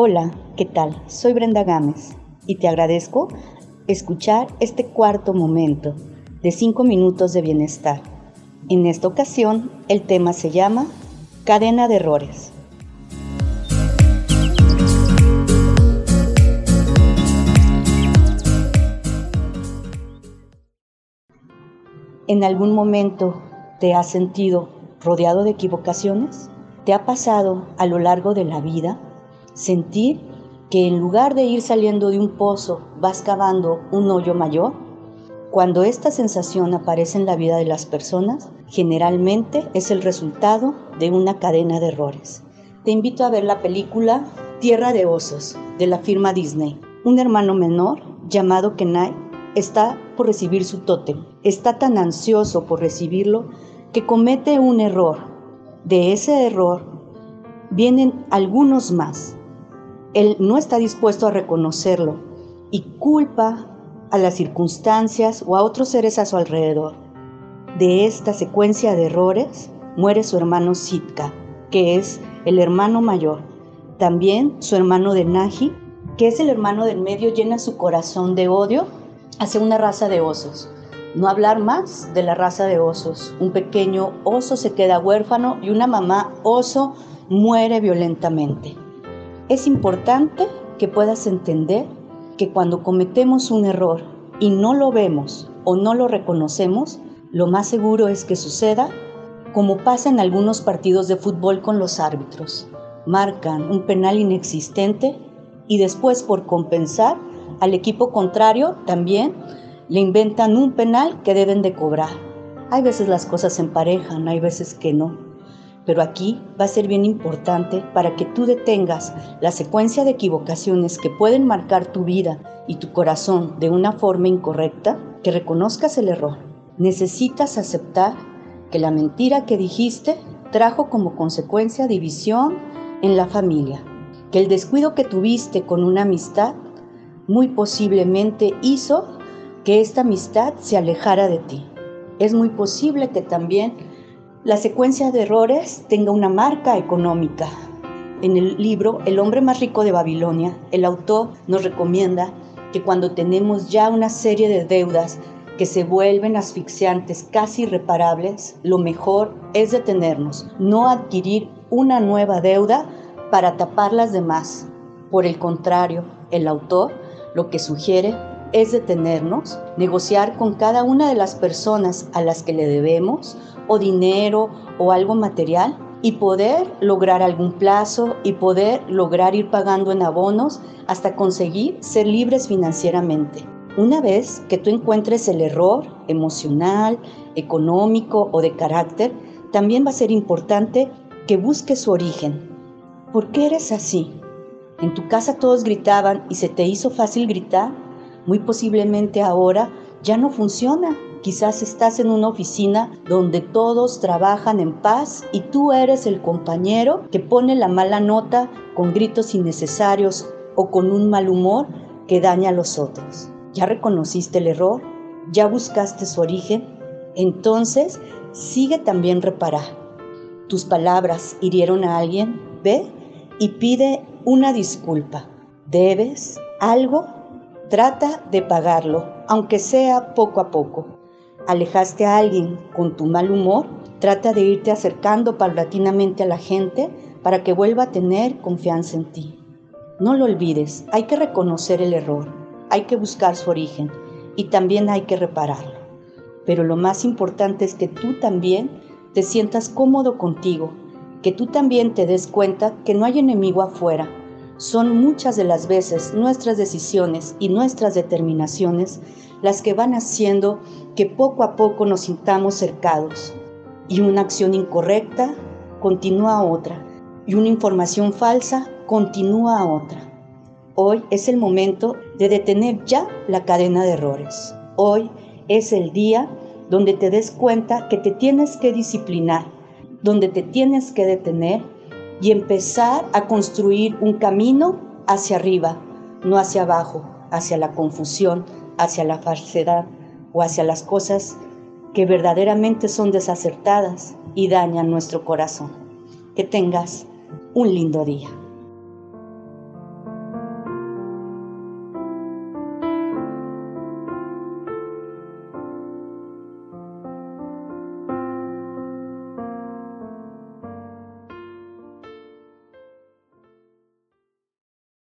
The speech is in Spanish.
Hola, ¿qué tal? Soy Brenda Gámez y te agradezco escuchar este cuarto momento de cinco minutos de bienestar. En esta ocasión el tema se llama cadena de errores. ¿En algún momento te has sentido rodeado de equivocaciones? ¿Te ha pasado a lo largo de la vida sentir que en lugar de ir saliendo de un pozo vas cavando un hoyo mayor? Cuando esta sensación aparece en la vida de las personas, generalmente es el resultado de una cadena de errores. Te invito a ver la película Tierra de Osos de la firma Disney. Un hermano menor llamado Kenai está por recibir su tótem. Está tan ansioso por recibirlo que comete un error. De ese error vienen algunos más. Él no está dispuesto a reconocerlo y culpa a las circunstancias o a otros seres a su alrededor. De esta secuencia de errores muere su hermano Sitka, que es el hermano mayor. También su hermano de Naji, que es el hermano del medio, llena su corazón de odio hacia una raza de osos. No hablar más de la raza de osos. Un pequeño oso se queda huérfano y una mamá oso muere violentamente. Es importante que puedas entender que cuando cometemos un error y no lo vemos o no lo reconocemos, lo más seguro es que suceda como pasa en algunos partidos de fútbol con los árbitros. Marcan un penal inexistente y después por compensar al equipo contrario también le inventan un penal que deben de cobrar. Hay veces las cosas se emparejan, hay veces que no. Pero aquí va a ser bien importante para que tú detengas la secuencia de equivocaciones que pueden marcar tu vida y tu corazón de una forma incorrecta, que reconozcas el error. Necesitas aceptar que la mentira que dijiste trajo como consecuencia división en la familia, que el descuido que tuviste con una amistad muy posiblemente hizo que esta amistad se alejara de ti. Es muy posible que también la secuencia de errores tenga una marca económica. En el libro El hombre más rico de Babilonia, el autor nos recomienda que cuando tenemos ya una serie de deudas que se vuelven asfixiantes, casi irreparables, lo mejor es detenernos, no adquirir una nueva deuda para tapar las demás. Por el contrario, el autor lo que sugiere es detenernos, negociar con cada una de las personas a las que le debemos o dinero o algo material y poder lograr algún plazo y poder lograr ir pagando en abonos hasta conseguir ser libres financieramente. Una vez que tú encuentres el error emocional, económico o de carácter, también va a ser importante que busques su origen. ¿Por qué eres así? En tu casa todos gritaban y se te hizo fácil gritar. Muy posiblemente ahora ya no funciona Quizás estás en una oficina donde todos trabajan en paz y tú eres el compañero que pone la mala nota con gritos innecesarios o con un mal humor que daña a los otros. ¿Ya reconociste el error? ¿Ya buscaste su origen? Entonces, sigue también reparar. Tus palabras hirieron a alguien, ve y pide una disculpa. ¿Debes algo? Trata de pagarlo, aunque sea poco a poco alejaste a alguien con tu mal humor, trata de irte acercando paulatinamente a la gente para que vuelva a tener confianza en ti. No lo olvides, hay que reconocer el error, hay que buscar su origen y también hay que repararlo. Pero lo más importante es que tú también te sientas cómodo contigo, que tú también te des cuenta que no hay enemigo afuera. Son muchas de las veces nuestras decisiones y nuestras determinaciones las que van haciendo que poco a poco nos sintamos cercados. Y una acción incorrecta continúa otra. Y una información falsa continúa otra. Hoy es el momento de detener ya la cadena de errores. Hoy es el día donde te des cuenta que te tienes que disciplinar, donde te tienes que detener y empezar a construir un camino hacia arriba, no hacia abajo, hacia la confusión, hacia la falsedad o hacia las cosas que verdaderamente son desacertadas y dañan nuestro corazón. Que tengas un lindo día.